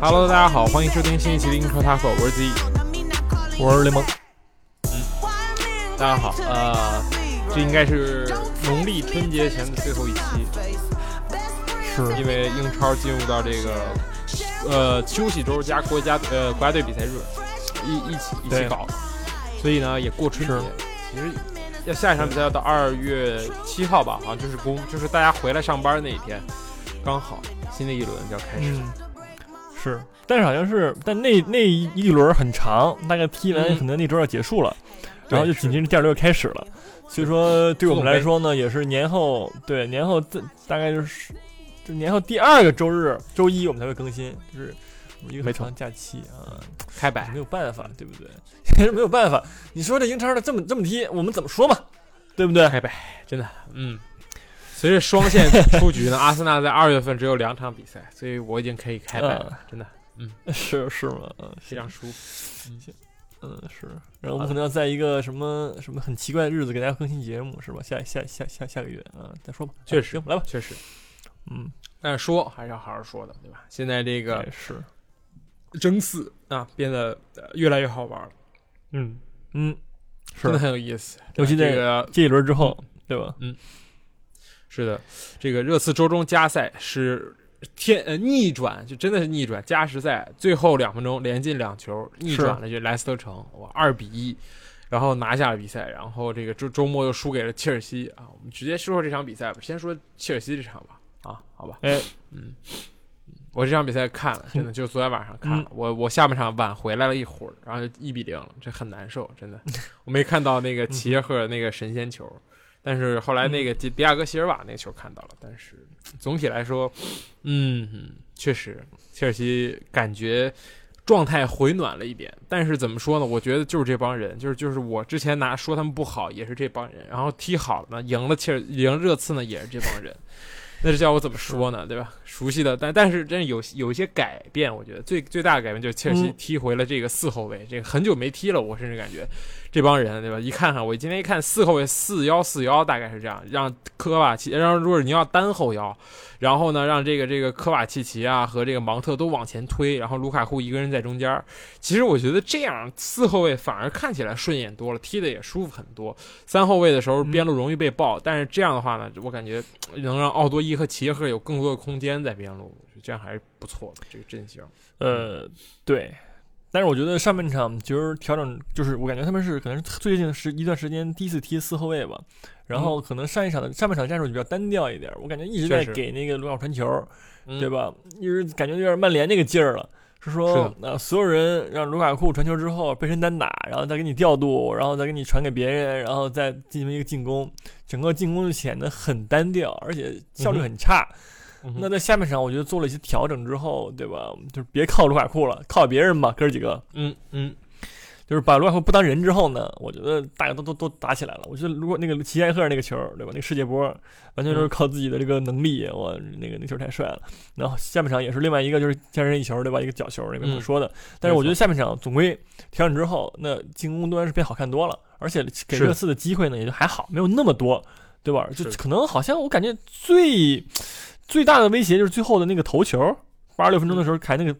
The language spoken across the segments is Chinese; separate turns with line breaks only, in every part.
Hello，you
大家好，欢迎收听新一期的英超 Taco，我是 Z。
我是雷蒙。
嗯大家好，呃，这应该是农历春节前的最后一期，
是
因为英超进入到这个呃休息周加国家呃国家队比赛日一一起一起搞，所以呢也过春节。其实要下一场比赛要到二月七号吧，好像就是公就是大家回来上班那一天，刚好新的一轮就要开始。
嗯，是，但是好像是，但那那一轮很长，大概踢完
嗯
可能那周要结束了，然后就紧接着第二轮又开始了。所以说，对我们来说呢，也是年后对年后这大概就是就年后第二个周日周一我们才会更新，就是一个很长的假期啊，
开摆
没有办法，对不对？也是没有办法。你说这英超的这么这么踢，我们怎么说嘛？对不对？
开摆，真的，嗯。随着双线出局呢，阿森纳在二月份只有两场比赛，所以我已经可以开摆了，真的嗯
是是吗？嗯，
非常舒服。
嗯，是。然后我们可能要在一个什么什么很奇怪的日子给大家更新节目，是吧？下下下下下个月啊，再说吧。
确实
行，来吧。
确实，
嗯，
但是说还是要好好说的，对吧？现在这个
是。
争四啊，变得呃越来越好玩了，
嗯嗯，
真的。很有意思。
尤其
这个
这一轮之后，对吧？
是的，这个热刺周中加赛是天呃逆转，就真的是逆转，加时赛最后两分钟连进两球，逆转了就莱斯特城，哇，二比一。然后拿下了比赛，然后这个周周末又输给了切尔西啊！我们直接说说这场比赛吧，先说切尔西这场吧，啊，好吧，
哎，嗯
我这场比赛看了，真的就昨天晚上看了，
嗯
我我下半场晚回来了一会儿，然后就一比零了，这很难受，真的。我没看到那个齐耶赫那个神仙球，但是后来那个迪迪亚哥席尔瓦那个球看到了，但是总体来说，嗯，嗯确实切尔西感觉状态回暖了一点，但是怎么说呢？我觉得就是这帮人，就是就是我之前拿说他们不好，也是这帮人，然后踢好了呢，赢了切尔赢热刺呢，也是这帮人。那是叫我怎么说呢？对吧？熟悉的，但但是真的有有一些改变，我觉得最最大的改变就是切尔西
嗯
踢回了这个四后卫，这个很久没踢了，我甚至感觉这帮人，对吧？一看看，我今天一看四后卫四幺四幺，大概是这样，让科瓦奇，让如果你要单后腰，然后呢，让这个这个科瓦契奇啊和这个芒特都往前推，然后卢卡库一个人在中间。其实我觉得这样四后卫反而看起来顺眼多了，踢的也舒服很多。三后卫的时候边路容易被爆，但是这样的话呢，我感觉能让奥多伊和齐耶赫有更多的空间在边路，这样还是不错的这个阵型。
呃，对。但是我觉得上半场其实调整，就是我感觉他们是可能是最近是一段时间第一次踢四后卫吧，然后可能上一场的上半场战术就比较单调一点，我感觉一直在给那个卢卡传球，
嗯
对？吧？一直感觉有点曼联那个劲儿了。是
是
说，呃，所有人让卢卡库传球之后背身单打，然后再给你调度，然后再给你传给别人，然后再进行一个进攻，整个进攻就显得很单调，而且效率很差。那在下半场，我觉得做了一些调整之后，对吧？就是别靠卢卡库了，靠别人吧，哥儿几个，
嗯嗯，
就是把卢卡库不当人之后呢，我觉得大家都都都打起来了。我觉得如果那个齐耶赫那个球，对吧？那个世界波完全就是靠自己的这个能力，我那个那球太帅了。然后下半场也是另外一个就是天人一球，对吧？一个角球，那个
嗯
我说的。但是我觉得下半场总归调整之后，那进攻端是变好看多了，而且给热刺的机会呢也就还好，没有那么多，对吧？就可能好像我感觉最最大的威胁就是最后的那个头球，八十六分钟的时候开那个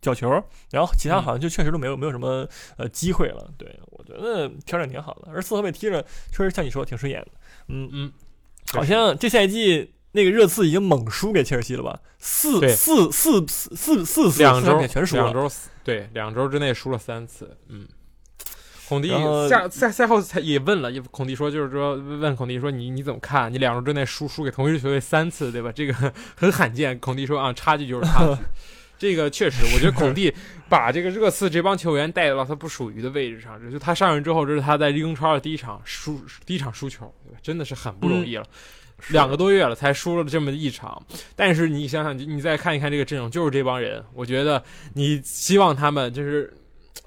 角球，然后其他好像就确实都没有没有什么呃机会了。对我觉得调整挺好的，而四后卫踢着确实像你说挺顺眼的，嗯
嗯，
好像这赛季。那个热刺已经猛输给切尔西了吧？四四四四四四次
两周
全输了。
两周对两周之内输了三次，嗯。孔蒂
下
赛赛赛后才也问了，也孔蒂说就是说问孔蒂说你你怎么看？你两周之内输输给同一支球队三次，对吧？这个 很罕见。孔蒂说啊，差距就是差距。这个确实，我觉得孔蒂把这个热刺这帮球员带到他不属于的位置上，就他上任之后，这是他在英超的第一场输第一场输球，对吧？真的是很不容易了。两个多月了才输了这么一场，但是你想想，你再看一看这个阵容，就是这帮人，我觉得你希望他们就是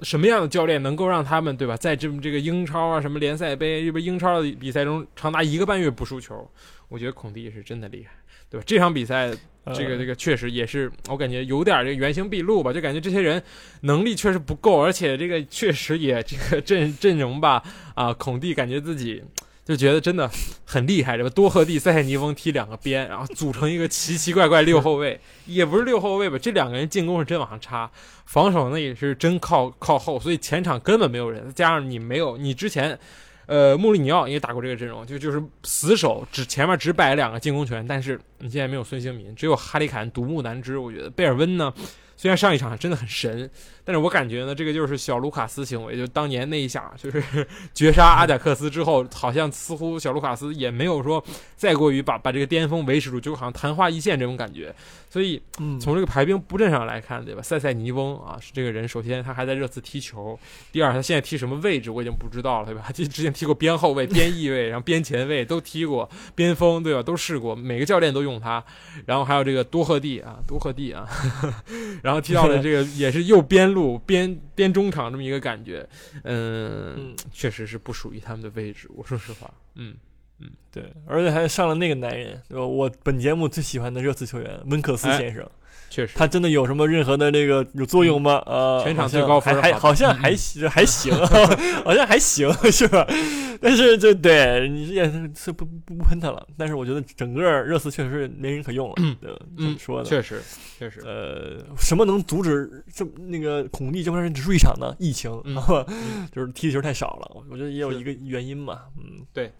什么样的教练能够让他们对吧，在这么这个英超啊、什么联赛杯，这边英超的比赛中长达一个半月不输球？我觉得孔蒂是真的厉害，对吧？这场比赛这个这个确实也是，我感觉有点这个原形毕露吧，就感觉这些人能力确实不够，而且这个确实也这个阵阵容吧，啊，孔蒂感觉自己就觉得真的很厉害，这个多赫蒂、塞塞尼翁踢两个边，然后组成一个奇奇怪怪六后卫，也不是六后卫吧，这两个人进攻是真往上插，防守呢也是真靠靠后，所以前场根本没有人，加上你没有你之前。呃，穆里尼奥也打过这个阵容，就就是死守，只前面只摆两个进攻权，但是你现在没有孙兴民，只有哈里坎独木难支。我觉得贝尔温呢，虽然上一场真的很神，但是我感觉呢，这个就是小卢卡斯行为，就当年那一下就是 绝杀阿贾克斯之后，好像似乎小卢卡斯也没有说再过于把把这个巅峰维持住，就好像昙花一现这种感觉。所以从这个排兵布阵上来看，对吧？塞塞尼翁啊，是这个人。首先他还在热刺踢球，第二他现在踢什么位置我已经不知道了，对吧？就之前踢过边后卫、边翼位，然后边前卫都踢过，边锋对吧？都试过，每个教练都用他。然后还有这个多赫蒂啊，多赫蒂啊，然后踢到了 这个也是右边路边边中场这么一个感觉，嗯，确实是不属于他们的位置。我说实话，嗯。
嗯，对，而且还上了那个男人，我本节目最喜欢的热刺球员温克斯先生，
确实，
他真的有什么任何的那个有作用吗？呃，
全场最高分，
还好像还行，还行，好像还行，是吧？但是就对你也是不不喷他了，但是我觉得整个热刺确实是没人可用了，嗯，说的
确实确实，
呃，什么能阻止这那个孔蒂这帮人只输一场呢？疫情，就是踢的球太少了，我觉得也有一个原因嘛，嗯，
对。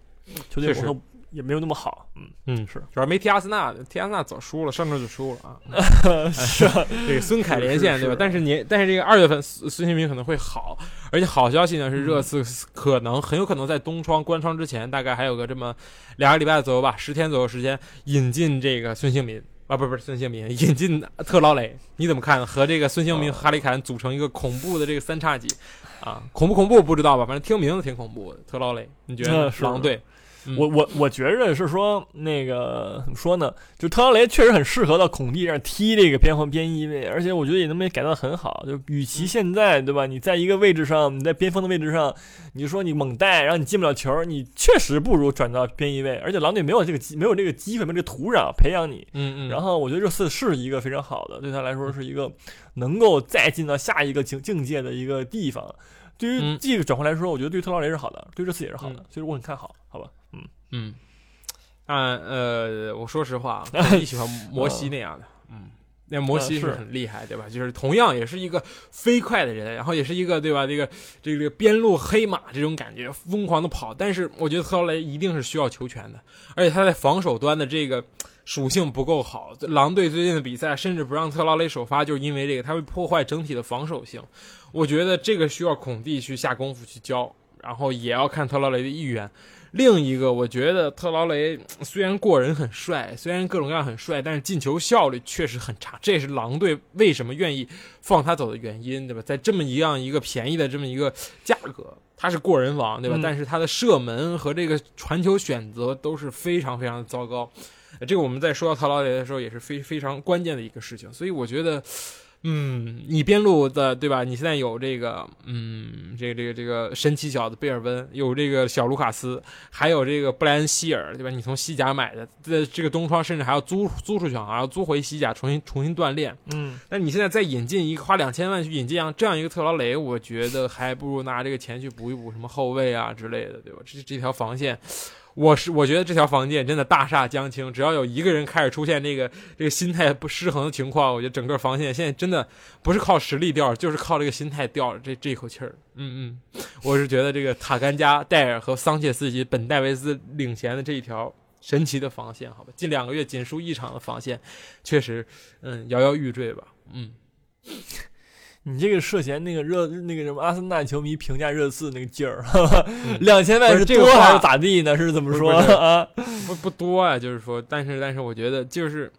球队磨合也没有那么好，嗯
嗯是，主要没踢阿森纳，踢阿森纳早输了，上周就输了啊。
是
这个孙凯连线对吧？但是你但是这个二月份孙孙兴民可能会好，而且好消息呢是热刺可能很有可能在冬窗关窗之前，大概还有个这么两个礼拜左右吧，十天左右时间引进这个孙兴民啊，不是不是孙兴民，引进特劳雷，你怎么看？和这个孙兴民、哈里凯恩组成一个恐怖的这个三叉戟啊，恐不恐怖不知道吧？反正听名字挺恐怖的，特劳雷，你觉得？狼队。
我我我觉着是说那个怎么说呢？就特劳雷确实很适合到孔蒂这样踢这个边锋边翼位，而且我觉得也能被改造的很好。就与其现在对吧？你在一个位置上，你在边锋的位置上，你就说你猛带，然后你进不了球，你确实不如转到边翼位。而且狼队没有这个机，没有这个机会，没有这个土壤培养你。
嗯嗯。
然后我觉得这次是一个非常好的，对他来说是一个能够再进到下一个境境界的一个地方。对于这个转换来说，我觉得对特劳雷是好的，对这次也是好的，所以我很看好，好吧？嗯
嗯，啊呃，我说实话，你喜欢摩西那样的，嗯，那摩西是很厉害，对吧？就是同样也是一个飞快的人，然后也是一个对吧？这个这个边路黑马这种感觉，疯狂的跑。但是我觉得特劳雷一定是需要球权的，而且他在防守端的这个属性不够好。狼队最近的比赛甚至不让特劳雷首发，就是因为这个，他会破坏整体的防守性。我觉得这个需要孔蒂去下功夫去教，然后也要看特劳雷的意愿。另一个，我觉得特劳雷虽然过人很帅，虽然各种各样很帅，但是进球效率确实很差。这也是狼队为什么愿意放他走的原因，对吧？在这么一样一个便宜的这么一个价格，他是过人王，对吧？但是他的射门和这个传球选择都是非常非常的糟糕。这个我们在说到特劳雷的时候也是非非常关键的一个事情。所以我觉得。嗯，你边路的对吧？你现在有这个，嗯，这个这个这个神奇小子贝尔温，有这个小卢卡斯，还有这个布莱恩希尔，对吧？你从西甲买的，在这个东窗甚至还要租租出去，还要租回西甲重新重新锻炼。
嗯，
那你现在再引进一个花两千万去引进这样一个特劳雷，我觉得还不如拿这个钱去补一补什么后卫啊之类的，对吧？这这条防线。我是我觉得这条防线真的大厦将倾，只要有一个人开始出现这个这个心态不失衡的情况，我觉得整个防线现在真的不是靠实力掉，就是靠这个心态吊着这这一口气儿。嗯嗯，我是觉得这个塔甘加、戴尔和桑切斯及本戴维斯领衔的这一条神奇的防线，好吧，近两个月仅输一场的防线，确实嗯摇摇欲坠吧。嗯。
你这个涉嫌那个热那个什么阿森纳球迷评价热刺那个劲儿，两千万
是
多还是咋地呢？是怎么说啊？
不不多啊，就是说，但是但是我觉得就是，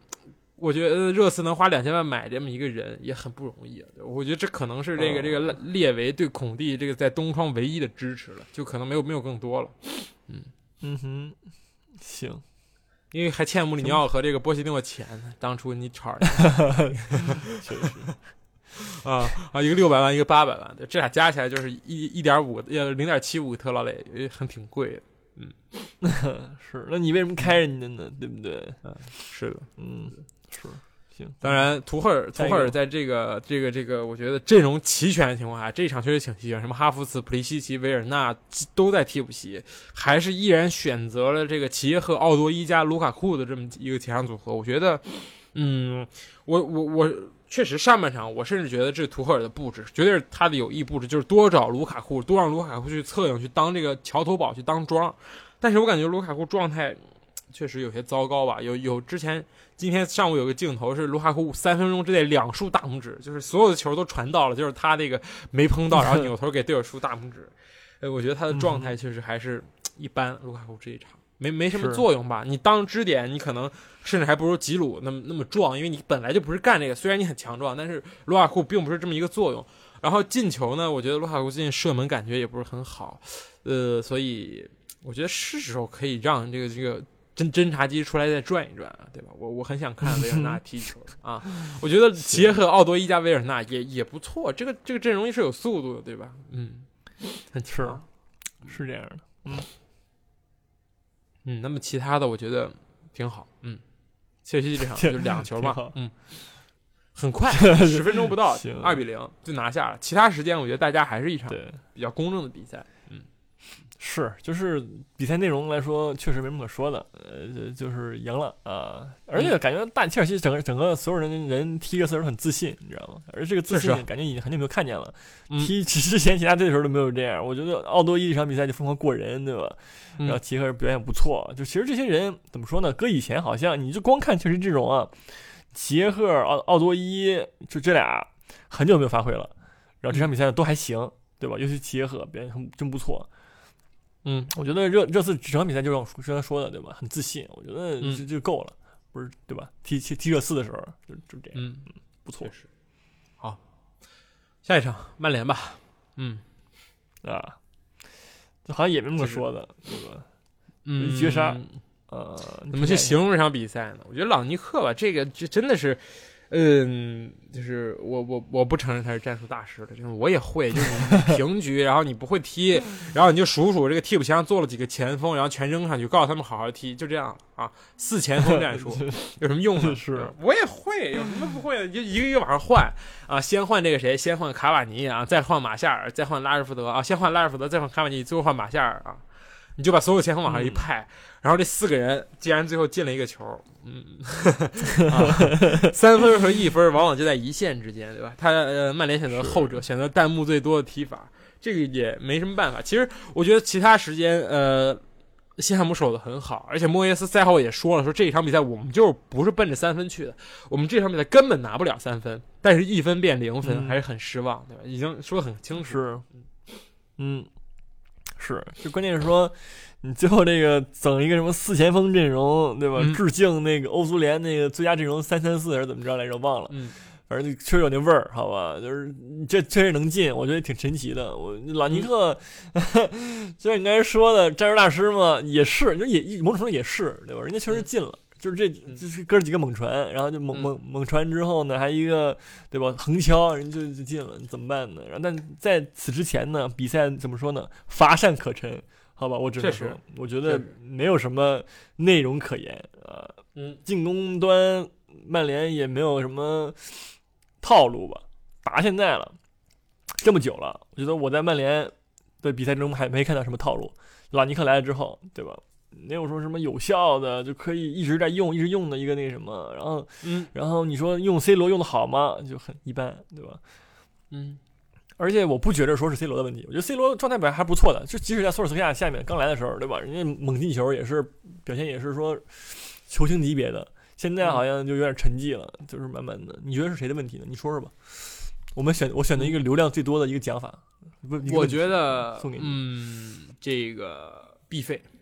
我觉得热刺能花两千万买这么一个人也很不容易啊。我觉得这可能是这个这个列维对孔蒂这个在东窗唯一的支持了，就可能没有没有更多了。
嗯嗯哼，行，
因为还欠穆里尼奥和这个波西诺钱呢，当初你炒的，
确实。
啊啊，一个六百万，一个八百万，对，这俩加起来就是一一点五呃零点七五个特劳雷，也很挺贵的。
嗯 是，那你为什么开人家呢？对不对？
是的，
嗯，是，行，
当然，图赫尔图赫尔在这个这个这个，我觉得阵容齐全的情况下，这一场确实挺齐全，什么哈弗茨、普利西奇、维尔纳都在替补席，还是依然选择了这个齐耶赫、奥多伊加卢卡库的这么一个前场组合。我觉得，嗯，我我我确实上半场我甚至觉得这是图赫尔的布置，绝对是他的有意布置，就是多找卢卡库，多让卢卡库去策应，去当这个桥头堡，去当桩。但是我感觉卢卡库状态确实有些糟糕吧，有有之前今天上午有个镜头是卢卡库三分钟之内两竖大拇指，就是所有的球都传到了，就是他那个没碰到，然后扭头给队友竖大拇指。呃，我觉得他的状态确实还是一般。卢卡库这一场没没什么作用吧？你当支点，你可能甚至还不如吉鲁那么那么壮，因为你本来就不是干这个。虽然你很强壮，但是卢卡库并不是这么一个作用。然后进球呢，我觉得卢卡库最近射门感觉也不是很好，呃，所以我觉得是时候可以让这个这个侦侦察机出来再转一转啊，对吧？我我很想看维尔纳踢球啊，我觉得结合、奥多伊加维尔纳也也不错，这个这个阵容是有速度的，对吧？嗯，
是
强
是这样的。
嗯，那么其他的我觉得挺好，嗯，切尔西这场就两个球嘛，嗯，很快，十分钟不到
行，
二比零就拿下了。其他时间我觉得大家还是一场
对，
比较公正的比赛，
是，就是比赛内容来说，确实没什么可说的，呃，就就是赢了啊、而且感觉大切尔西整个整个所有人人踢这次都很自信，你知道吗？而这个自信感觉已经很久没有看见了。
嗯
踢之前其他队的时候都没有这样，我觉得奥多伊这场比赛就疯狂过人，对吧？
嗯
然后齐赫尔表现不错，就其实这些人怎么说呢？搁以前好像你就光看切尔西阵容啊，齐耶赫、奥奥多伊就这俩很久没有发挥了，然后这场比赛都还行，对吧？尤其齐耶赫表现很真不错。
嗯，
我觉得热热刺整场比赛就像我刚才说的，对吧？很自信，我觉得
嗯
就就够了，不是对吧？踢踢踢热刺的时候就就这样，
嗯，
不错。
好，下一场曼联吧，嗯
啊。这好像也没什么说的，对吧？
嗯，
绝杀呃，
怎么去形容这场比赛呢？我觉得朗尼克吧，这个这真的是，嗯，就是我我我不承认他是战术大师的，就是我也会，就是平局，然后你不会踢，然后你就数数这个替补席上坐了几个前锋，然后全扔上去，告诉他们好好踢，就这样啊，四前锋战术 有什么用呢？
是
我也会，有什么不会的？就一个一个往上换啊，先换这个谁，先换卡瓦尼啊，再换马夏尔，再换拉什福德啊，先换拉什福德，再换卡瓦尼，最后换马夏尔啊。你就把所有前锋往上一派，然后这四个人竟然最后进了一个球，嗯，啊、三分和一分往往就在一线之间，对吧？他呃，曼联选择后者，选择弹幕最多的踢法，这个也没什么办法。其实我觉得其他时间，呃，西汉姆守的很好，而且莫耶斯赛后也说了，说这一场比赛我们就是不是奔着三分去的，我们这场比赛根本拿不了三分，但是一分变零分，
嗯
还是很失望，对吧？已经说的很清楚。
嗯，是，就关键是说，你最后这个整一个什么四前锋阵容，对吧？
嗯
致敬那个欧足联那个最佳阵容三三四还是怎么着来着？忘了，
嗯，
反正就确实有那味儿，好吧？就是这确实能进，我觉得挺神奇的。我朗尼克，就像你刚才说的，战术大师嘛，也是，就也某种程度也是，对吧？人家确实进了。就是这，就是哥几个猛传，然后就猛
嗯
猛猛传之后呢，还一个对吧横敲，人就就进了，怎么办呢？然后但在此之前呢，比赛怎么说呢？乏善可陈，好吧，我只能说，我觉得没有什么内容可言啊。
嗯，
进攻端曼联也没有什么套路吧，打到现在了，这么久了，我觉得我在曼联的比赛中还没看到什么套路。朗尼克来了之后，对吧？没有说什么有效的就可以一直在用、一直用的一个那什么，然后，
嗯
然后你说用 C 罗用的好吗？就很一般，对吧？
嗯
而且我不觉得说是 C 罗的问题，我觉得 C 罗状态表现还不错的，就即使在索尔斯克亚下面刚来的时候，对吧？人家猛进球也是表现也是说球星级别的，现在好像就有点沉寂了，就是慢慢的。你觉得是谁的问题呢？你说说吧。我们选我选择一个流量最多的一个讲法，不，
我觉得
送给，你
嗯，这个必费，嗯，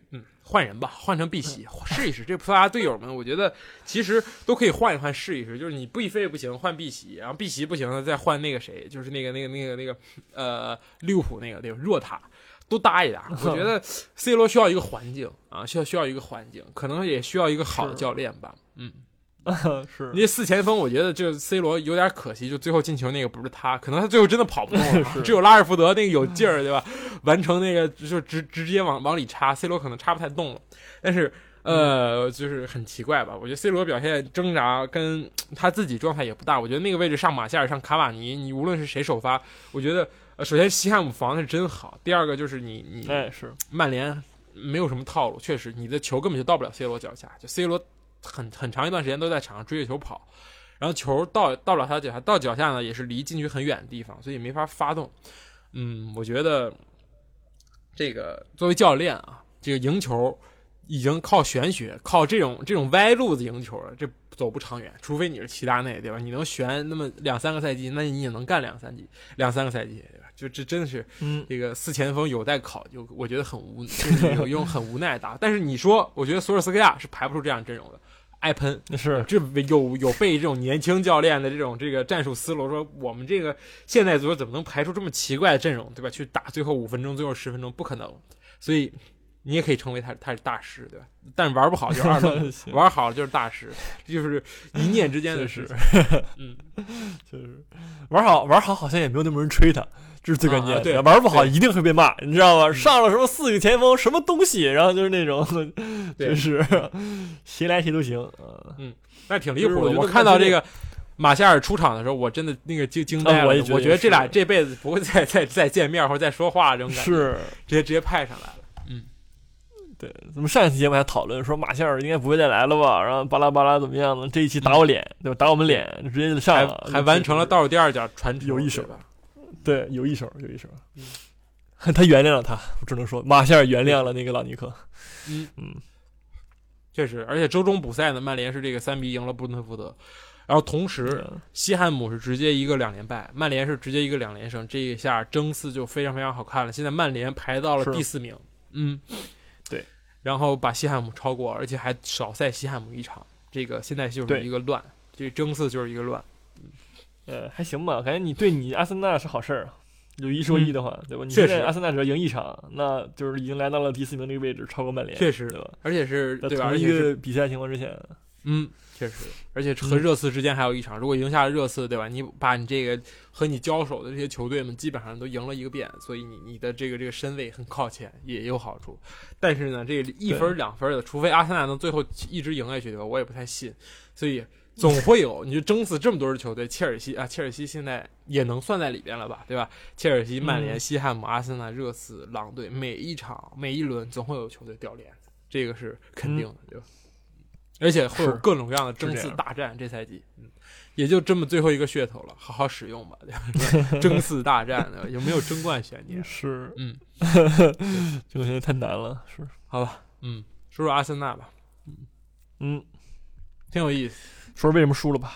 换人吧，换成碧玺试一试。这葡萄牙队友们，我觉得其实都可以换一换试一试。就是你碧费不行，换碧玺，然后碧玺不行了，再换那个谁，就是那个那个那个那个呃利物浦那个那个？若塔。都搭一搭，我觉得 C 罗需要一个环境啊，需要需要一个环境，可能也需要一个好的教练吧。嗯，
是
你这四前锋，我觉得这 C 罗有点可惜，就最后进球那个不是他，可能他最后真的跑不动了，
是
只有拉尔福德那个有劲儿，对吧？完成那个就直直接往往里插，C 罗可能插不太动了。但是呃，就是很奇怪吧？我觉得 C 罗表现挣扎跟他自己状态也不大。我觉得那个位置上马夏尔、上卡瓦尼，你无论是谁首发，我觉得呃，首先西汉姆防的是真好，第二个就是你你
哎是
曼联没有什么套路，确实你的球根本就到不了 C 罗脚下，就 C 罗很很长一段时间都在场上追着球跑，然后球到到不了他的脚下，到脚下呢也是离禁区很远的地方，所以没法发动。嗯，我觉得这个作为教练啊，这个赢球已经靠玄学，靠这种这种歪路子赢球了，这走不长远。除非你是齐达内，对吧？你能悬那么两三个赛季，那你也能干两三季两三个赛季，对吧？就这真的是
嗯
这个四前锋有待考究，我觉得很无，就是有用很无奈打。但是你说，我觉得索尔斯克亚是排不出这样阵容的，爱喷。
是
这有有被这种年轻教练的这种这个战术思路，说我们这个现代足球怎么能排出这么奇怪的阵容，对吧？去打最后五分钟、最后十分钟，不可能。所以你也可以成为他他是大师，对吧？但是玩不好就是二愣，
行
玩好了就是大师，这就是一念之间的事情。嗯，
就是玩好玩好，好像也没有那么多人吹他，这是最关键的。
啊对
玩不好一定会被骂，你知道吗？上了什么四个前锋，什么东西，然后就是那种，
对
就是谁来谁都行嗯。
那挺离谱的。
我
看到这个马夏尔出场的时候，我真的那个惊惊呆了。
啊我也觉得
我觉得这俩这辈子不会再再再见面或者再说话这种感觉，
是
直接直接派上来了。
对，咱们上一期节目还讨论说马歇尔应该不会再来了吧，然后巴拉巴拉怎么样呢？这一期打我脸，对吧？打我们脸，就直接就上
还
了，
还完成了倒数第二脚传球，
有一手
对
有一手，有一手。
嗯
他原谅了他，我只能说马歇尔原谅了那个老尼克。
嗯
嗯，
确实，而且周中补赛呢，曼联是这个三比一赢了布伦特福德，然后同时
嗯
西汉姆是直接一个两连败，曼联是直接一个两连胜，这一下争四就非常非常好看了。现在曼联排到了第四名，嗯，
对，
然后把西汉姆超过，而且还少赛西汉姆一场，这个现在就是一个乱，这争四就是一个乱。
呃，还行吧，感觉你对你阿森纳是好事儿啊。有一说一的话，对吧？你
嗯确实
现在阿森纳只要赢一场，那就是已经来到了第四名这个位置，超过曼联，
确实
对吧？
而且是对吧？
一
而且是
个比赛情况之下，
嗯，确实，而且和热刺之间还有一场，如果赢下了热刺，对吧？你把你这个和你交手的这些球队们基本上都赢了一个遍，所以你你的这个这个身位很靠前，也有好处。但是呢，这个一分儿两分儿的，除非阿森纳能最后一直赢下去，对吧？我也不太信，所以总会有，你就争死这么多支球队，切尔西啊，切尔西现在也能算在里边了吧，对吧？切尔西、曼联、
嗯
西汉姆、阿森纳、热刺、狼队，每一场每一轮总会有球队掉链子，这个是肯定的，对吧？而且会有各种各样的争四大战，这赛季，嗯，也就这么最后一个噱头了，好好使用吧？争四大战的有没有争冠悬念？
是，
嗯，
这个现在太难了，是，
好吧，嗯，说说阿森纳吧，
嗯，
挺有意思，
说说为什么输了吧，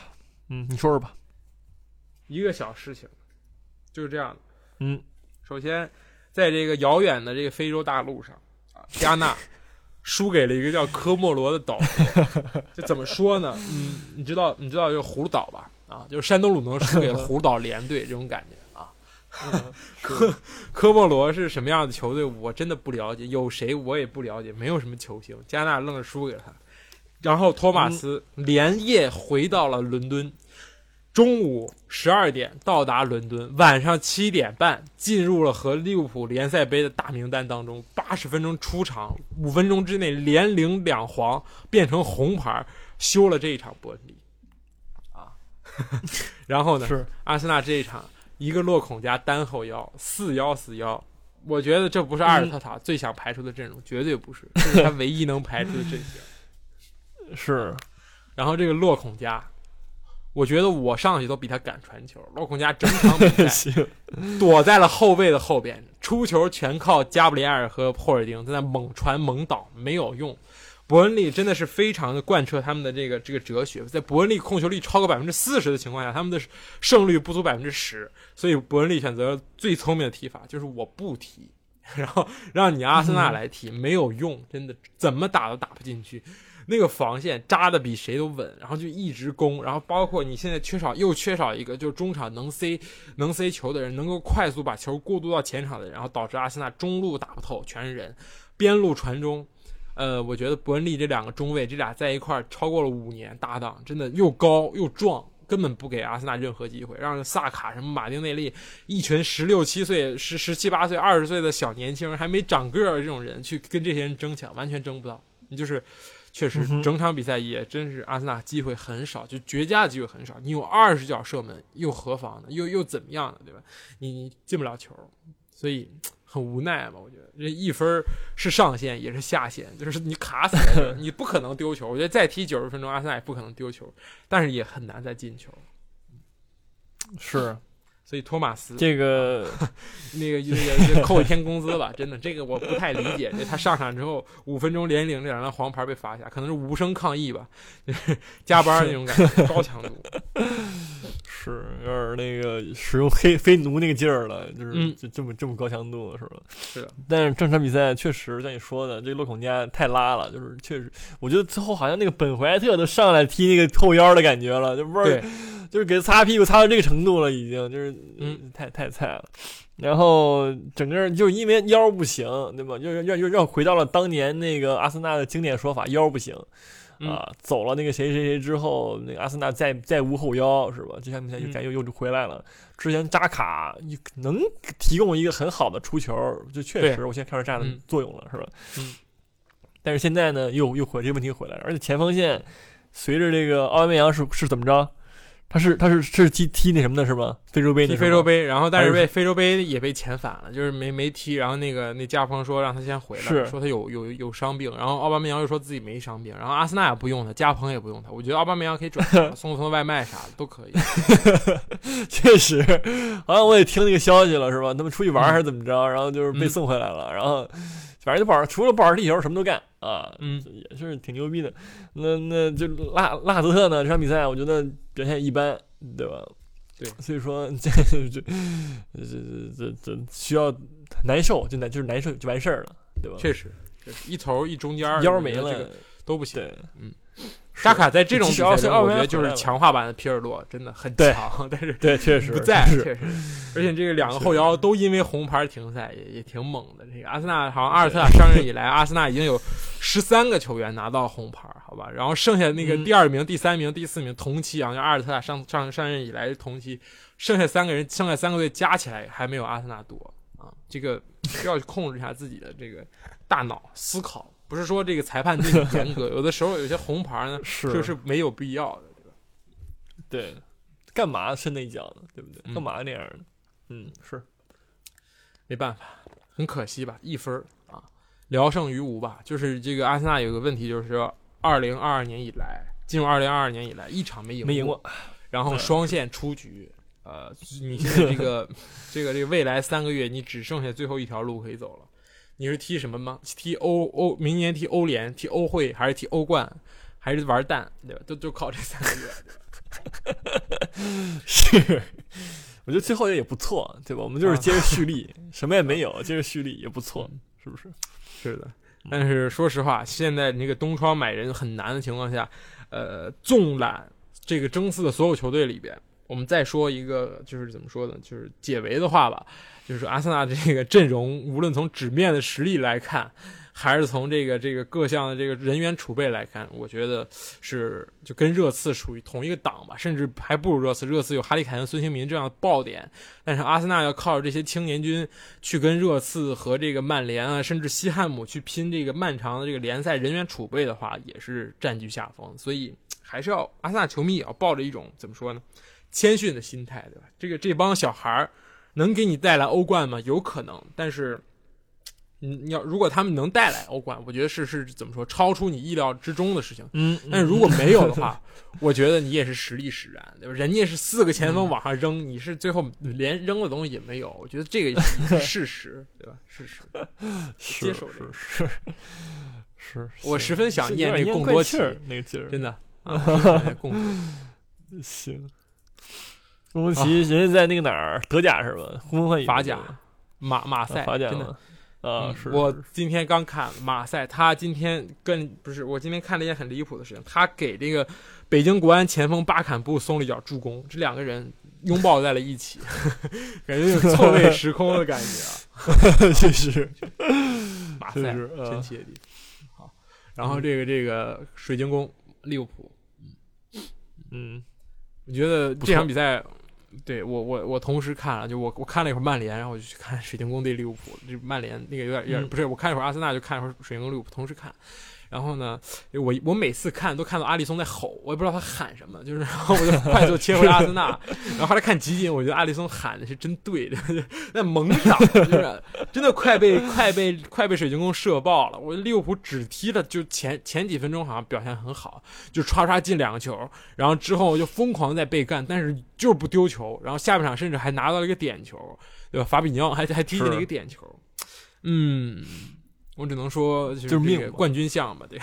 嗯，你说说吧，
一个小事情，就是这样的。
嗯，
首先，在这个遥远的这个非洲大陆上啊，加纳输给了一个叫科莫罗的岛国。这怎么说呢？嗯，你知道你知道就是葫芦岛吧？啊，就是山东鲁能输给了葫芦岛联队这种感觉啊。科科莫罗是什么样的球队？我真的不了解，有谁我也不了解，没有什么球星。加拿大愣是输给了他，然后托马斯连夜回到了伦敦，中午十二点到达伦敦，晚上七点半进入了和利物浦联赛杯的大名单当中。八十分钟出场，五分钟之内连领两黄，变成红牌，休了这一场伯恩利。啊，然后呢，
是，
阿森纳这一场一个落孔加单后腰，四幺四幺。我觉得这不是阿尔特塔最想排出的阵容，绝对不是，这是他唯一能排出的阵型。
是，
然后这个落孔加，我觉得我上去都比他敢传球。洛孔加整场比赛
行，
躲在了后卫的后边，出球全靠加布里埃尔和霍尔丁在那猛传猛倒，没有用。伯恩利真的是非常的贯彻他们的这个这个哲学，在伯恩利控球率超过百分之四十的情况下，他们的胜率不足百分之十，所以伯恩利选择最聪明的踢法就是我不踢，然后让你阿森纳来踢，没有用，真的怎么打都打不进去。那个防线扎的比谁都稳，然后就一直攻，然后包括你现在缺少又缺少一个就是中场能塞能塞球的人，能够快速把球过渡到前场的人，然后导致阿森纳中路打不透，全是人，边路传中，呃，我觉得伯恩利这两个中卫，这俩在一块儿超过了五年搭档，真的又高又壮，根本不给阿森纳任何机会，让萨卡什么马丁内利一群十六七岁、十十七八岁、二十岁的小年轻人还没长个儿这种人去跟这些人争抢，完全争不到。你就是确实整场比赛也真是阿森纳机会很少，就绝佳的机会很少。你有二十脚射门，又何妨呢？又又怎么样呢？对吧？你你进不了球，所以很无奈吧？我觉得这一分是上限也是下限，就是你卡死了，你不可能丢球。我觉得再踢九十分钟，阿森纳也不可能丢球，但是也很难再进球。
是
所以托马斯
这个
那个那个扣一天工资吧，真的这个我不太理解。这他上场之后五分钟连领这两张黄牌被罚下，可能是无声抗议吧，就是加班那种感觉，高强度。
是有点那个使用黑 飞奴那个劲儿了，就是
嗯
就这么这么高强度是吧？
是的，
但是正常比赛确实像你说的，这个洛孔加太拉了，就是确实，我觉得最后好像那个本怀特都上来踢那个后腰的感觉了，就不知
对
道，就是给他擦屁股擦到这个程度了，已经就是
嗯
太太菜了。然后整个就是因为腰不行，对吧？又又又又又回到了当年那个阿森纳的经典说法，腰不行。
嗯
啊，走了那个谁谁谁之后，那个阿森纳再再无后腰是吧？这场比赛就
嗯
感觉又又回来了。之前扎卡能提供一个很好的出球，就确实我现在看出这样的
嗯
作用了，是吧？
嗯。
但是现在呢，又又回这个问题回来了，而且前锋线随着这个奥巴梅扬是是怎么着？他是他是是踢踢那什么的是吗？非洲杯那
踢非洲杯，然后但是被非洲杯也被遣返了，就是没没踢。然后那个那加蓬说让他先回来，说他有有有伤病。然后奥巴梅扬又说自己没伤病，然后阿森纳也不用他，加蓬也不用他。我觉得奥巴梅扬可以转 送送外卖啥的都可以。
确实，好像我也听那个消息了，是吧？他们出去玩还是怎么着，然后就是被
嗯
送回来了，然后反正就保除了保着地球什么都干啊，
嗯
也是挺牛逼的。那那就拉拉卡泽特呢？这场比赛我觉得表现一般，对吧？
对
所以说 这这这这这需要难受，就难就是难受就完事儿了，对吧？
确实，一头一中间
腰没了
都不行。
对，
嗯
是，
扎卡在这种 比
只要
赛中，
是奥维亚
我觉得就是强化版的皮尔洛，真的很强，但是
对，确实
不在，确实，而且这个两个后腰都因为红牌停赛，也也挺猛的。这个阿森纳好像阿尔特塔上任以来，阿森纳已经有十三个球员拿到红牌，好吧？然后剩下那个
嗯
第二名、第三名、第四名同期啊，就阿尔特塔上上上任以来同期，剩下三个人，剩下三个队加起来还没有阿森纳多啊。这个需要去控制一下自己的这个大脑思考，不是说这个裁判对你严格，有的时候有些红牌呢
是
就是没有必要的，对吧？
对，干嘛伸那一脚呢？对不对？
嗯
干嘛那样呢？嗯，是
没办法，很可惜吧，一分儿啊，聊胜于无吧。就是这个阿森纳有个问题，就是说，二零二二年以来，进入二零二二年以来，一场没赢
没赢过，
然后双线出局。呃，你现在这个这个这个未来三个月，你只剩下最后一条路可以走了。你是踢什么吗？踢欧欧，明年踢欧联、踢欧会，还是踢欧冠，还是玩蛋，对吧？都就靠这三个月。
是，我觉得最后也不错，对吧？我们就是
啊
接着蓄力，什么也没有，接着蓄力也不错，是不是？
是的，但是说实话，现在那个东窗买人很难的情况下，呃，纵览这个争四的所有球队里边，我们再说一个，就是怎么说呢，就是解围的话吧，就是阿森纳这个阵容，无论从纸面的实力来看，还是从这个这个各项的这个人员储备来看，我觉得是就跟热刺属于同一个档吧，甚至还不如热刺。热刺有哈利凯恩、孙兴民这样的爆点，但是阿森纳要靠着这些青年军去跟热刺和这个曼联啊，甚至西汉姆去拼这个漫长的这个联赛人员储备的话，也是占据下风。所以还是要阿森纳球迷也要抱着一种怎么说呢，谦逊的心态，对吧？这个这帮小孩儿能给你带来欧冠吗？有可能，但是。你你要如果他们能带来欧冠，我觉得是是怎么说，超出你意料之中的事情。
嗯，
但是如果没有的话，我觉得你也是实力使然，对吧？人家是四个前锋往上扔，你是最后连扔的东西也没有，我觉得这个 是事实，对吧？事实。
是
接受这个
是是是，
我十分想念那贡多齐，
气儿那个劲儿，
真的啊，
行。贡多齐人家在那个哪儿德甲是吧？呼风唤雨，
法甲马马
啊
赛，真的。
法甲吗啊，
嗯
是
我今天刚看马赛，他今天跟不是我今天看了一件很离谱的事情，他给这个北京国安前锋巴坎布松了一脚助攻，这两个人拥抱在了一起，感觉有错位 时空的感觉啊！
确 实
马赛
确实啊
神奇的地方。好，然后这个这个水晶宫利物浦，
嗯，
我觉得这场比赛，对我我我同时看了，就我我看了一会儿曼联，然后我就去看水晶宫对利物浦，就曼联那个有点有点、
嗯
不是，我看一会儿阿森纳，就看一会儿水晶宫利物浦，同时看。然后呢，我我每次看都看到阿里松在吼，我也不知道他喊什么，就是然后我就快速切回阿森纳，然后后来看集锦，我觉得阿里松喊的是真对的，那猛打，就是真的快被快被快被水晶宫射爆了。我利物浦只踢了就前前几分钟好像表现很好，就唰唰进两个球，然后之后就疯狂在被干，但是就是不丢球，然后下半场甚至还拿到了一个点球，对吧？法比尼奥还还踢进了一个点球，嗯。我只能说，就
就是命
冠军相吧，对，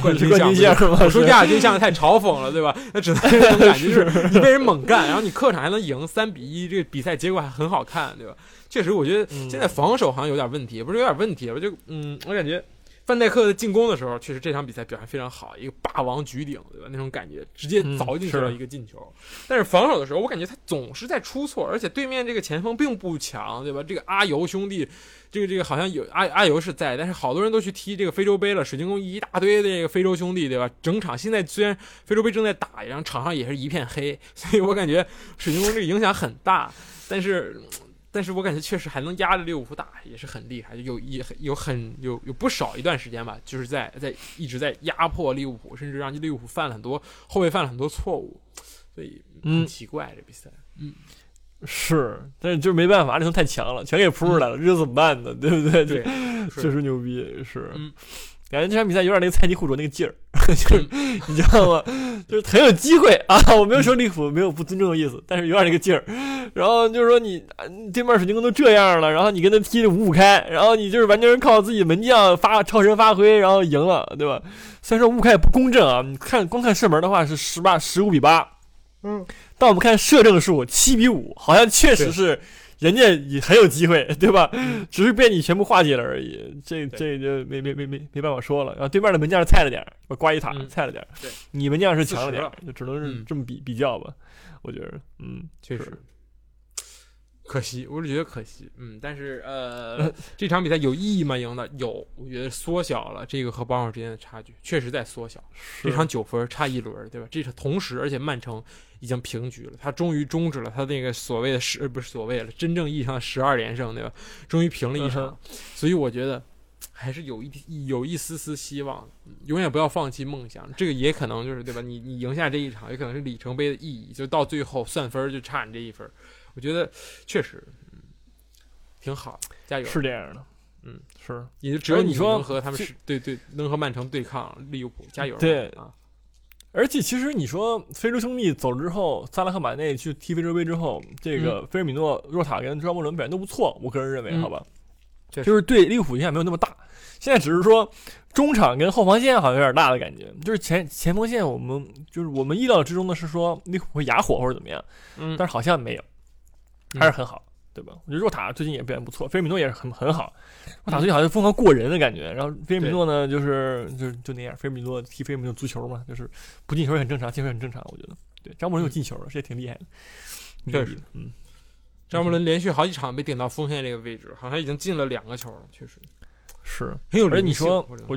冠军
相？
我说亚军相太嘲讽了，对吧？那只能是这种感觉，就是 你被人猛干，然后你客场还能赢三比一，这个比赛结果还很好看，对吧？确实，我觉得
嗯
现在防守好像有点问题，也不是有点问题，我就嗯，我感觉范戴克的进攻的时候，确实这场比赛表现非常好，一个霸王举鼎，对吧？那种感觉，直接
嗯
凿进去了一个进球。但是防守的时候，我感觉他总是在出错，而且对面这个前锋并不强，对吧？这个阿尤兄弟，这个这个好像有阿阿尤是在，但是好多人都去踢这个非洲杯了，水晶宫一大堆的这个非洲兄弟，对吧？整场现在虽然非洲杯正在打，然后场上也是一片黑，所以我感觉水晶宫这个影响很大，但是。但是我感觉确实还能压着利物浦打，也是很厉害，就有一有很有有不少一段时间吧，就是在在一直在压迫利物浦，甚至让利物浦犯了很多后卫犯了很多错误，所以
嗯
很奇怪这比赛。
嗯是，但是就是没办法，阿里松太强了，全给扑出来了，这怎么办呢？对不对？
对，
确实牛逼，是。
嗯
感觉这场比赛有点那个菜鸡互啄那个劲儿，就是你知道吗？就是很有机会啊！我没有说利物浦没有不尊重的意思，但是有点那个劲儿。然后就是说你啊对面水晶宫都这样了，然后你跟他踢的五五开，然后你就是完全是靠自己门将发超神发挥，然后赢了，对吧？虽然说五五开也不公正啊，你看光看射门的话是十八十五比八，
嗯，
但我们看射正数七比五，好像确实
对
是人家也很有机会，对吧？只是被你全部化解了而已。这
对
这就没没没没没办法说了。然后对面的门将是菜了点儿，我挂一塔
嗯
菜了点你门将是强了点
40
儿，就只能是
嗯
这么比比较吧。我觉得，嗯，
确实。可惜，我是觉得可惜，嗯，但是呃，这场比赛有意义吗？赢的有，我觉得缩小了这个和榜首之间的差距，确实在缩小。这场九分差一轮，对吧？这场同时，而且曼城已经平局了，他终于终止了他那个所谓的十，呃不是所谓了，真正意义上的十二连胜，对吧？终于平了一场，
嗯
所以我觉得还是有一有一丝丝希望，嗯永远不要放弃梦想。这个也可能就是对吧？你你赢下这一场，也可能是里程碑的意义，就到最后算分就差你这一分儿。我觉得确实，嗯，挺好，加油。
是这样的，
嗯，
是。
也就只有你
说
能和他们是对对，能和曼城对抗利物浦，加油！
对
啊，
而且其实你说非洲兄弟走了之后，萨拉赫马内去踢非洲杯之后，这个菲尔米诺、若塔跟张伯伦表现都不错，我个人认为，
嗯
好吧，就是对利物浦影响没有那么大。现在只是说中场跟后防线好像有点大的感觉，就是前前锋线我们就是我们意料之中的是说利物浦会哑火或者怎么样，
嗯，
但是好像没有，
嗯
还是很好。对吧？我觉得若塔最近也表现不错，菲尔米诺也是很很好。若塔最近好像疯狂过人的感觉，然后菲尔米诺呢，就是就是就那样。菲尔米诺踢菲尔米诺足球嘛，就是不进球也很正常，进球也很正常。我觉得，对张伯伦有进球了，这也挺厉害的。
确实，
嗯，
张伯伦连续好几场被顶到锋线这个位置，好像已经进了两个球了，确实
是
很有
而你说我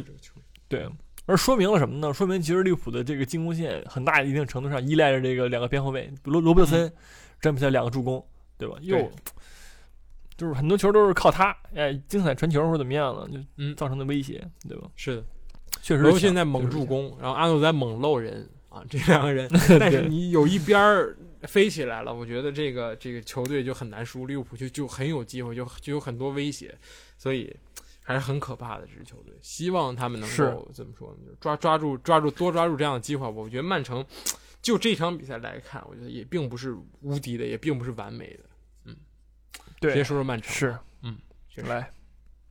对。而说明了什么呢？说明其实利物浦的这个进攻线很大一定程度上依赖着这个两个边后卫罗罗伯特森，詹姆斯两个助攻，对吧？又
对
就是很多球都是靠他，哎，精彩传球或者怎么样了，就
嗯
造成的威胁，对吧？
是的，
确实是强，
罗现在猛助攻，然后阿诺在猛漏人啊，这两个人，但是你有一边儿飞起来了，我觉得这个这个球队就很难输，利物浦就就很有机会，就就有很多威胁，所以还是很可怕的这支球队。希望他们能够怎么说呢？就抓抓住抓住多抓住这样的机会吧。我觉得曼城就这场比赛来看，我觉得也并不是无敌的，也并不是完美的。
嗯对，
先说说曼城，
是，
嗯，行
来，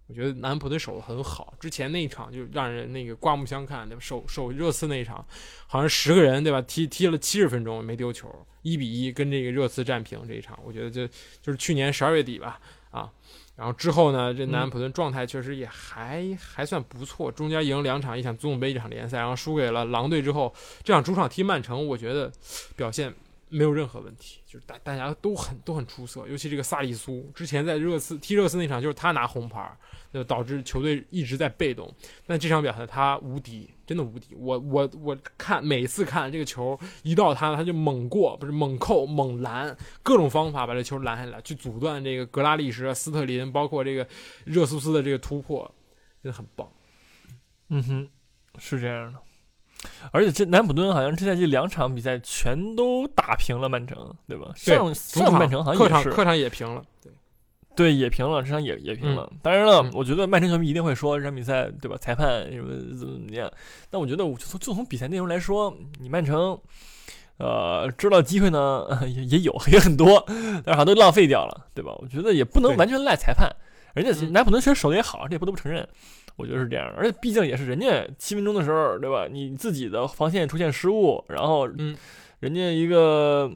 我觉得南安普顿守的很好，之前那一场就让人那个刮目相看，对吧？守守热刺那一场，好像十个人对吧？踢踢了七十分钟没丢球，一比一跟这个热刺战平这一场，我觉得就就是去年十二月底吧，啊，然后之后呢，这南安普顿状态确实也还、还算不错，中间赢两场，一场足总杯，一场联赛，然后输给了狼队之后，这场主场踢曼城，我觉得 表现没有任何问题，就是大大家都很都很出色，尤其这个萨利苏，之前在热刺踢热刺那场就是他拿红牌，就导致球队一直在被动。但这场表现他无敌，真的无敌。我我我看每次看这个球一到他，他就猛过，不是猛扣、猛拦，各种方法把这球拦下来，去阻断这个格拉利什、斯特林，包括这个热苏斯的这个突破，真的很棒。
嗯哼，是这样的。而且这南普敦好像这赛季两场比赛全都打平了曼城，对吧？
对
上上曼城好像也是
客场客场也平了，对，
对也平了，这场也也平了。当然了，
嗯
我觉得曼城球迷一定会说这场比赛对吧？裁判什么怎么怎么样？但我觉得我就从就从比赛内容来说，你曼城。呃，知道机会呢 也也有也很多，但是好像都浪费掉了，对吧？我觉得也不能完全赖裁判，人家
嗯
南普敦确实守的也好，这也不得不承认。我觉得是这样，而且毕竟也是人家七分钟的时候，对吧？你自己的防线出现失误，然后
嗯
人家一个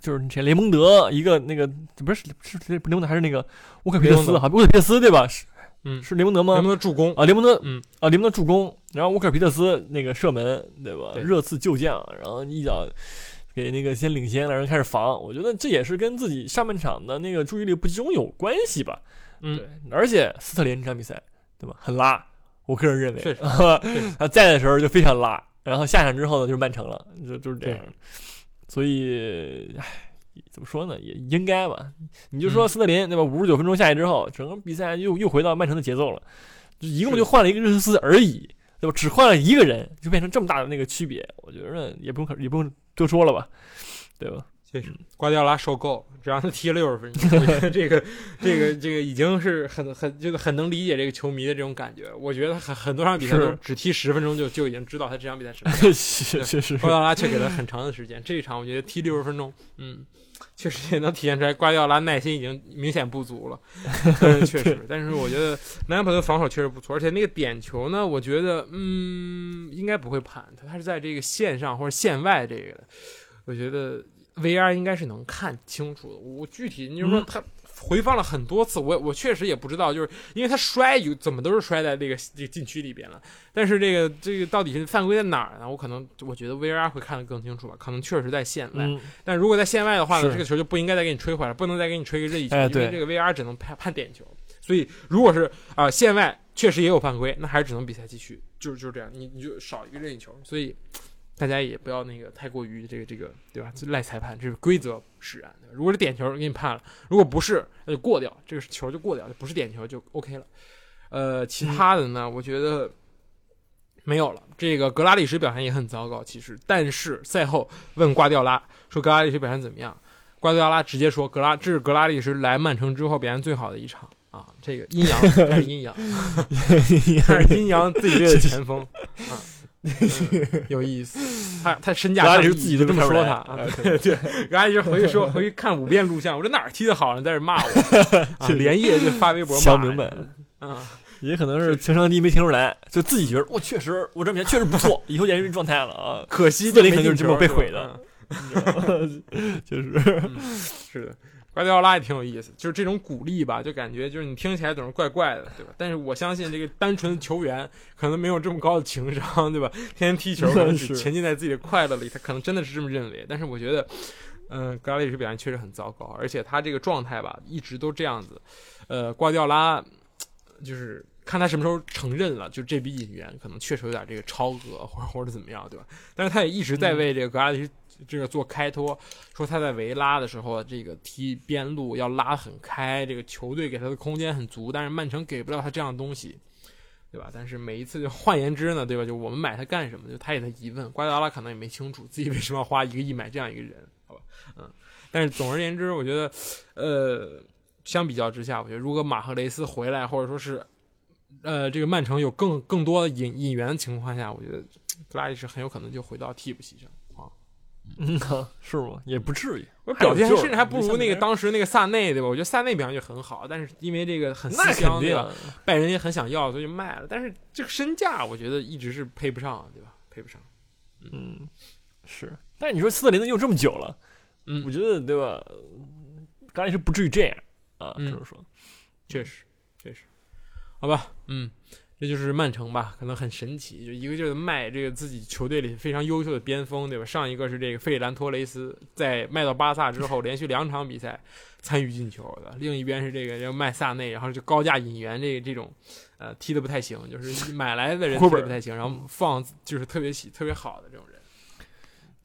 就是这雷蒙德一个那个不是是是雷蒙德还是那个乌克皮特斯？
雷蒙德
好，乌克皮特斯对吧？是
嗯，
是雷蒙德吗
雷蒙德助攻？
啊，雷蒙德，
嗯
啊，雷蒙德助攻，然后乌克皮特斯那个射门，对吧？
对
热刺救将，然后一脚给那个先领先，让人开始防。我觉得这也是跟自己上半场的那个注意力不集中有关系吧。
嗯
对，而且斯特林这场比赛，对吧？很拉，我个人认为，他在的时候就非常拉，然后下场之后呢，就是曼城了，就就是这样。所以，唉，怎么说呢？也应该吧。你就说
嗯
斯特林，对吧？五十九分钟下去之后，整个比赛又又回到曼城的节奏了，就一共就换了一个热苏斯而已，对吧？只换了一个人，就变成这么大的那个区别，我觉得也不用可也不用多说了吧，对吧？
确实，瓜迪奥拉受够，只让他踢了六十分钟，这个这个这个已经是很很就是很能理解这个球迷的这种感觉。我觉得很很多场比赛都只踢十分钟就就已经知道他这场比赛什么 样。
是是是。
瓜迪奥拉却给了很长的时间，这一场我觉得踢六十分钟，嗯，确实也能体现出来瓜迪奥拉耐心已经明显不足了。嗯，确实，但是我觉得南安普顿防守确实不错，而且那个点球呢，我觉得嗯应该不会判，他他是在这个线上或者线外这个的，我觉得 VR 应该是能看清楚的。我具体你就说
嗯
他。回放了很多次，我我确实也不知道，就是因为他摔有怎么都是摔在这个这个禁区里边了，但是这个这个到底是犯规在哪儿呢？我可能我觉得 VR 会看得更清楚吧，可能确实在线外。
嗯，
但如果在线外的话呢，这个球就不应该再给你吹回来，不能再给你吹个任意球，
哎
因为这个 VR 只能判判点球。所以如果是啊、呃线外确实也有犯规，那还是只能比赛继续，就是就是这样，你你就少一个任意球。所以大家也不要那个太过于这个这个对吧？赖裁判，这是规则使然的。如果是点球给你判了，如果不是那就过掉，这个球就过掉，不是点球就 OK 了。呃，其他的呢，我觉得。没有了，这个格拉利什表现也很糟糕，其实，但是赛后问瓜迪奥拉说格拉利什表现怎么样，瓜迪奥拉直接说格拉这是格拉利什来曼城之后表现最好的一场啊，这个阴阳 还是阴阳，还是阴阳自己队的前锋啊、嗯有意思，他他身价
格拉
上亿
自己都
就这么说他啊，对对，格拉利什回去说回去看五遍录像，我这哪儿踢的好呢，在这骂我，就、连夜就发微博骂
想明白。
啊。
也可能是情商低没听出来，就自己觉得我确实我这比赛确实不错，以后演员状态了啊，
可惜
斯特林
没
可能就是这么被毁的就是
是的，瓜迪奥拉也挺有意思，就是这种鼓励吧，就感觉就是你听起来总是怪怪的，对吧？但是我相信这个单纯的球员可能没有这么高的情商，对吧？天天踢球，可能只沉浸在自己的快乐里，他可能真的是这么认为。但是我觉得，嗯、格拉利什表现确实很糟糕，而且他这个状态吧，一直都这样子。呃，瓜迪奥拉就是看他什么时候承认了，就这笔引援可能确实有点这个超额或者或者怎么样，对吧？但是他也一直在为这个格拉利什这个做开脱，说他在维拉的时候，这个踢边路要拉很开，这个球队给他的空间很足，但是曼城给不了他这样的东西，对吧？但是每一次就换言之呢，对吧？就我们买他干什么？就他也在疑问，瓜迪奥拉可能也没清楚自己为什么要花一个亿买这样一个人，好吧？嗯，但是总而言之，我觉得，呃，相比较之下，我觉得如果马赫雷斯回来，或者说是，呃，这个曼城有更更多的引引援的情况下，我觉得格拉利什很有可能就回到替补席上。啊，
嗯，是吗？也不至于，
我表现甚至还不如那个当时那个萨内，对吧？我觉得萨内表现就很好，但是因为这个很
那
思乡，
肯定
对吧？拜仁也很想要，所以就卖了。但是这个身价，我觉得一直是配不上，对吧？配不上。
嗯，是。但是你说斯特林都用这么久了，
嗯
我觉得对吧？格拉利什不至于这样啊，
嗯
这么说。
确实，确实，好吧，嗯，这就是曼城吧，可能很神奇，就一个劲儿的卖这个自己球队里非常优秀的边锋，对吧？上一个是这个费兰托雷斯，在卖到巴萨之后，连续两场比赛参与进球的；另一边是这个要卖萨内，然后就高价引援这这种，呃，踢的不太行，就是买来的人踢的不太行，然后放就是特别喜特别好的这种人。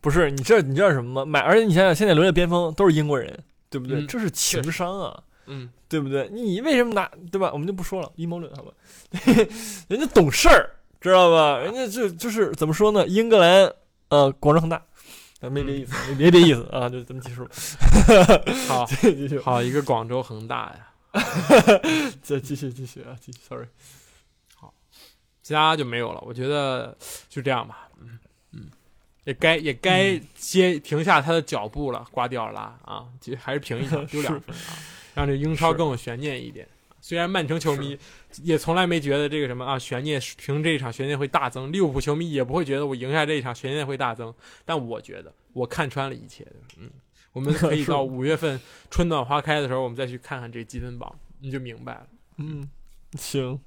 不是你知道你知道什么吗？买，而且你想想，现在留的边锋都是英国人，对不对？
嗯
这是情商啊，
嗯，
对不对？你为什么拿对吧？我们就不说了，阴谋论好吧？人家懂事儿，知道吧？人家就就是怎么说呢？英格兰呃，广州恒大，啊，没别意思，没别别意思啊，就这么结束，
好
继续，
好一个广州恒大呀，
再继续继续啊，继续，sorry，好
其他就没有了。我觉得就这样吧，嗯嗯，也该也该
嗯
接停下他的脚步了，瓜迪奥拉啊，就还是平一场丢两分啊，让这英超更有悬念一点。虽然曼城球迷也从来没觉得这个什么啊悬念凭这一场悬念会大增，利物浦球迷也不会觉得我赢下这一场悬念会大增，但我觉得我看穿了一切的，嗯，我们可以到 五月份春暖花开的时候，我们再去看看这积分榜，你就明白了。
嗯，行，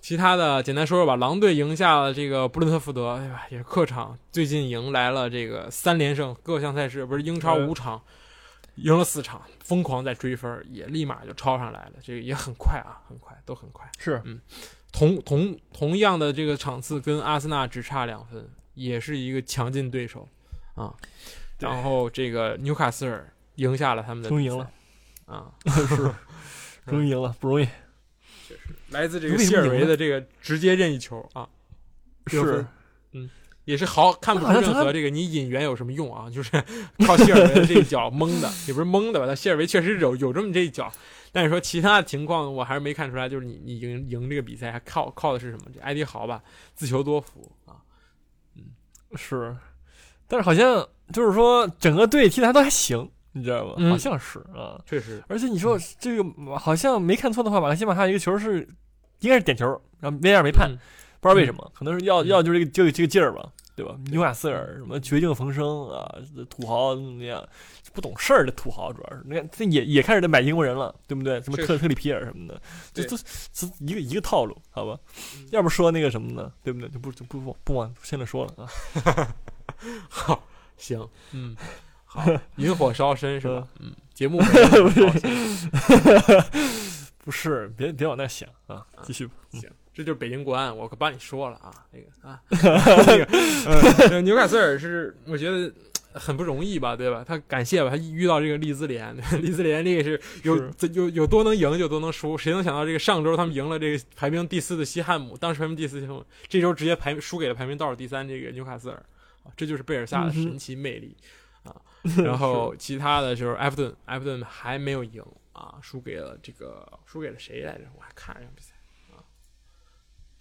其他的简单说说吧，狼队赢下了这个布伦特福德，对吧？也是客场，最近迎来了这个三连胜，各项赛事不是英超
嗯
五场，赢了四场，疯狂在追分，也立马就超上来了，这个也很快啊，很快，都很快。
是嗯
同同同样的这个场次跟阿森纳只差两分，也是一个强劲对手啊。然后这个纽卡斯尔赢下了他们的
终于赢了，
啊，
是，终于赢了，不容易，
来自这个谢尔维的这个直接任意球啊，
是
分。也是毫看不出任何这个你引援有什么用啊，就是靠谢尔维的这一脚蒙的，也不是蒙的吧？他谢尔维确实有有这么这一脚，但是说其他的情况我还是没看出来，就是你你赢赢这个比赛还靠靠的是什么？这埃迪豪吧，自求多福啊，嗯
是，但是好像就是说整个队踢的还都还行，你知道吗？
嗯
好像是啊，
确实，
而且你说这个好像没看错的话，马克西马还有一个球是应该是点球，然后 VAR 没判，
嗯
不知道为什么，可能是要
嗯
要就是这个这个这个劲儿吧，对吧？纽卡斯尔什么绝境逢生啊，土豪怎么样，不懂事儿的土豪主要是，你看这也也开始在买英国人了，对不对？什么特特里皮尔什么的，这
对
都这一个一个套路，好吧
嗯？
要不说那个什么呢，对不对？就不就不不不往现在说了啊。
好，行，嗯，好，引火烧身是吧？嗯，节目
不是 不是，别别往那想啊，继续吧。嗯
行，这就是北京国安，我可帮你说了啊，那个啊，那个呃，纽卡斯尔是我觉得很不容易吧，对吧？他感谢吧，他遇到这个利兹联，利兹联这个是有
是
有有多能赢就多能输，谁能想到这个上周他们赢了这个排名第四的西汉姆，当时排名第四西汉姆，这周直接排输给了排名倒数第三这个纽卡斯尔，啊，这就是贝尔萨的神奇魅力。啊，然后 其他的就是埃弗顿，埃弗顿还没有赢啊，输给了这个输给了谁来着？我还看了这场比赛。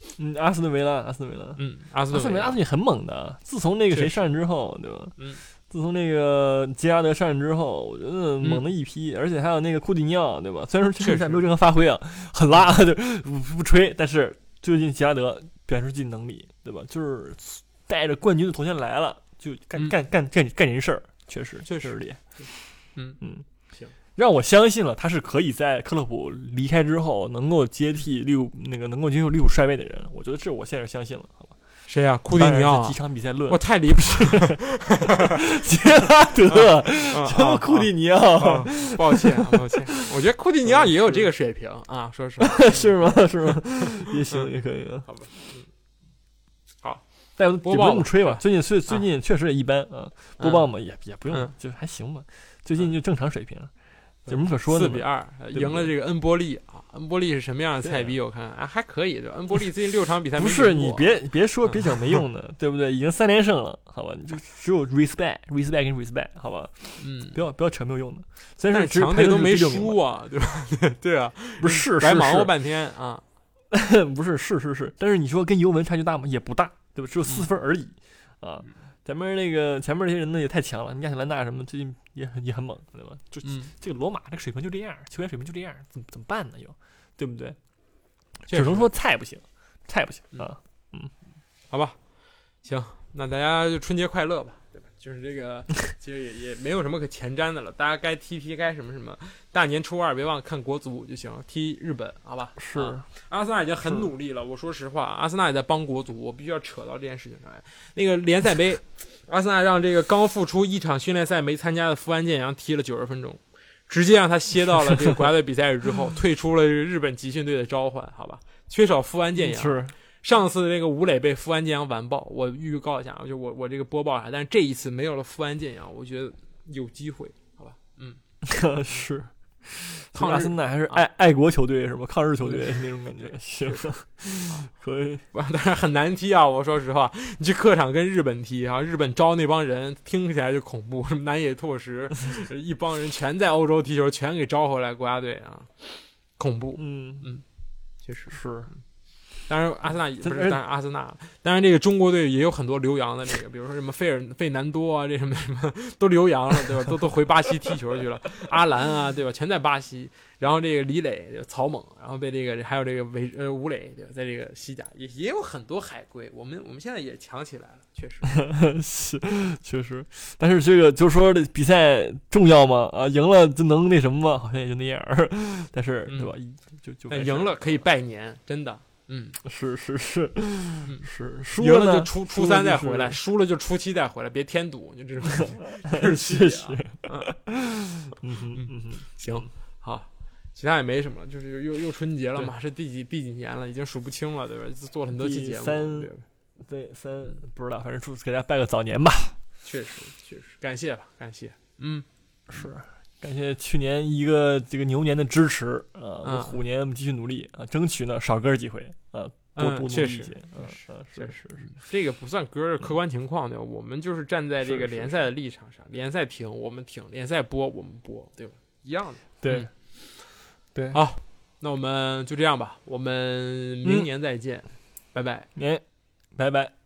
嗯，阿斯顿维拉，阿斯顿维拉，
嗯，阿斯
顿维拉。
顿维拉
最近很猛的，自从那个谁上任之后，对吧？
嗯，
自从那个杰拉德上任之后，我觉得猛的一批，而且还有那个库蒂尼奥，对吧？虽然说这
确实。
没有任何发挥啊，很拉，就不不吹，但是最近杰拉德表现出自己能力，对吧？就是带着冠军的头衔来了，就干、
嗯。
干干干干人事儿，确实
确实。
确实厉害。
嗯
让我相信了他是可以在克洛普离开之后能够接替利物那个能够接受利物浦帅位的人，我觉得这我现在是相信了，好吧？
谁呀、库蒂尼奥
几？场比赛论
我，太离谱了，
杰拉德，
啊
什么库蒂尼
啊
奥
啊，抱歉啊抱歉，我觉得库蒂尼奥也有这个水平啊，说实话，
是吗？是吗？也行，也可以啊。
好吧，嗯，好，
但也不
播报吧
这么吹吧，最近最最近确实也一般啊，播报嘛也也不用
嗯，
就还行吧。最近就正常水平，有什么可说的呢？
四比二赢了这个恩波利啊，恩波利是什么样的菜逼？我看啊还可以对吧？恩波利最近六场比赛没
不是你别别说
嗯
别整没用的，对不对？已经三连胜了，好吧？你就只有 respect respect 跟 respect，好吧？
嗯
不，要不要扯没有用的。虽然
但是
是只
强队都没输啊，对吧？对啊，
不是
白忙活半天啊，
不是是是是，但是你说跟尤文差距大吗？也不大，对吧？只有四
嗯
分而已啊。前面那个前面这些人呢也太强了，亚特兰大什么最近也很也很猛，对吧？就
嗯，
这个罗马这个水平就这样，球员水平就这样，怎么怎么办呢？又对不对？只能说菜不行，菜不行啊
嗯
啊。
好吧，行，那大家就春节快乐吧？就是这个其实也也没有什么可前瞻的了，大家该踢踢该什么什么，大年初二别忘了看国足就行，踢日本好吧？
是
啊阿森纳已经很努力了，我说实话，阿森纳也在帮国足，我必须要扯到这件事情上来。那个联赛杯，阿森纳让这个刚复出一场训练赛没参加的富安健阳踢了九十分钟，直接让他歇到了这个国家队比赛日之后，退出了日本集训队的召唤，好吧？缺少富安健洋，
是
上次那个吴磊被富安健洋完爆，我预告一下，就我我这个播报一下，但是这一次没有了富安健洋，我觉得有机会，好吧？嗯，
是。
抗日
阿森纳还是爱爱国球队是吧？抗日球队那种感觉，行，可以。
但是很难踢啊！我说实话，你去客场跟日本踢啊，日本招那帮人听起来就恐怖，什么南野拓实，一帮人全在欧洲踢球，全给招回来国家队啊，恐怖，
嗯嗯，
确实。
是
当然，阿森纳也不是，当然阿森纳，当然这个中国队也有很多留洋的，这个比如说什么费尔费南多啊，这什么什么都留洋了，对吧？都都回巴西踢球去了，阿兰啊，对吧？全在巴西。然后这个李磊、这个曹猛，然后被这个还有这个韦呃吴磊，对吧？在这个西甲也也有很多海归，我们我们现在也强起来了，确实。
是，确实。但是这个就是说，这比赛重要吗？啊，赢了就能那什么吗？好像也就那样。但是，对吧？就就
赢了可以拜年，真的。嗯，
是是是是，输
了就初初三再回来，输了就初七再回来，别添堵，就这种。
确实，嗯哼嗯。哼，
行，好，其他也没什么了，就是又又春节了嘛，是第几第几年了，已经数不清了，对吧？做了很多期节目，
三
对
三不知道，反正祝给大家拜个早年吧。
确实确实，感谢吧，感谢，嗯，
是，感谢去年一个这个牛年的支持啊，
嗯。
虎年我们继续努力啊，争取呢少歌几回啊，多
嗯确实确实
是是是，
这个不算歌的，客观情况对吧？我们就是站在这个联赛的立场上，联赛停我们停，联赛播我们播，对吧？一样的。
对
嗯
对，
好那我们就这样吧，我们明年再见，拜拜。
年，拜拜。